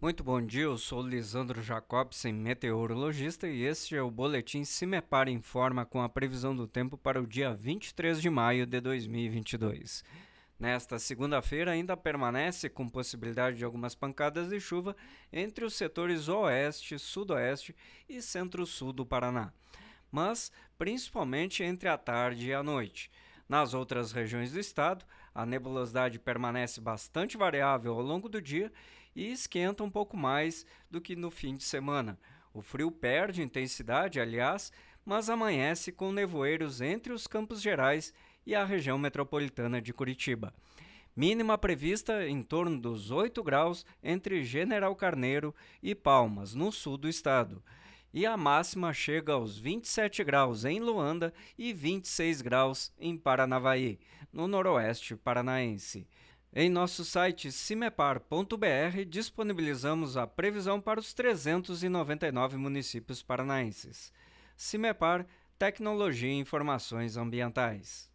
Muito bom dia, eu sou Lisandro Jacobsen, meteorologista, e este é o Boletim Cimepar Informa com a previsão do tempo para o dia 23 de maio de 2022. Nesta segunda-feira ainda permanece com possibilidade de algumas pancadas de chuva entre os setores oeste, sudoeste e centro-sul do Paraná, mas principalmente entre a tarde e a noite. Nas outras regiões do estado, a nebulosidade permanece bastante variável ao longo do dia e esquenta um pouco mais do que no fim de semana. O frio perde intensidade, aliás, mas amanhece com nevoeiros entre os Campos Gerais e a região metropolitana de Curitiba. Mínima prevista em torno dos 8 graus entre General Carneiro e Palmas, no sul do estado e a máxima chega aos 27 graus em Luanda e 26 graus em Paranavaí, no noroeste paranaense. Em nosso site cimepar.br disponibilizamos a previsão para os 399 municípios paranaenses. Cimepar Tecnologia e Informações Ambientais.